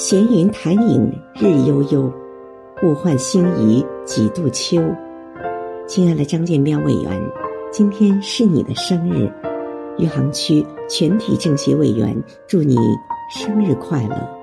闲云潭影日悠悠，物换星移几度秋。亲爱的张建彪委员，今天是你的生日，余杭区全体政协委员，祝你生日快乐。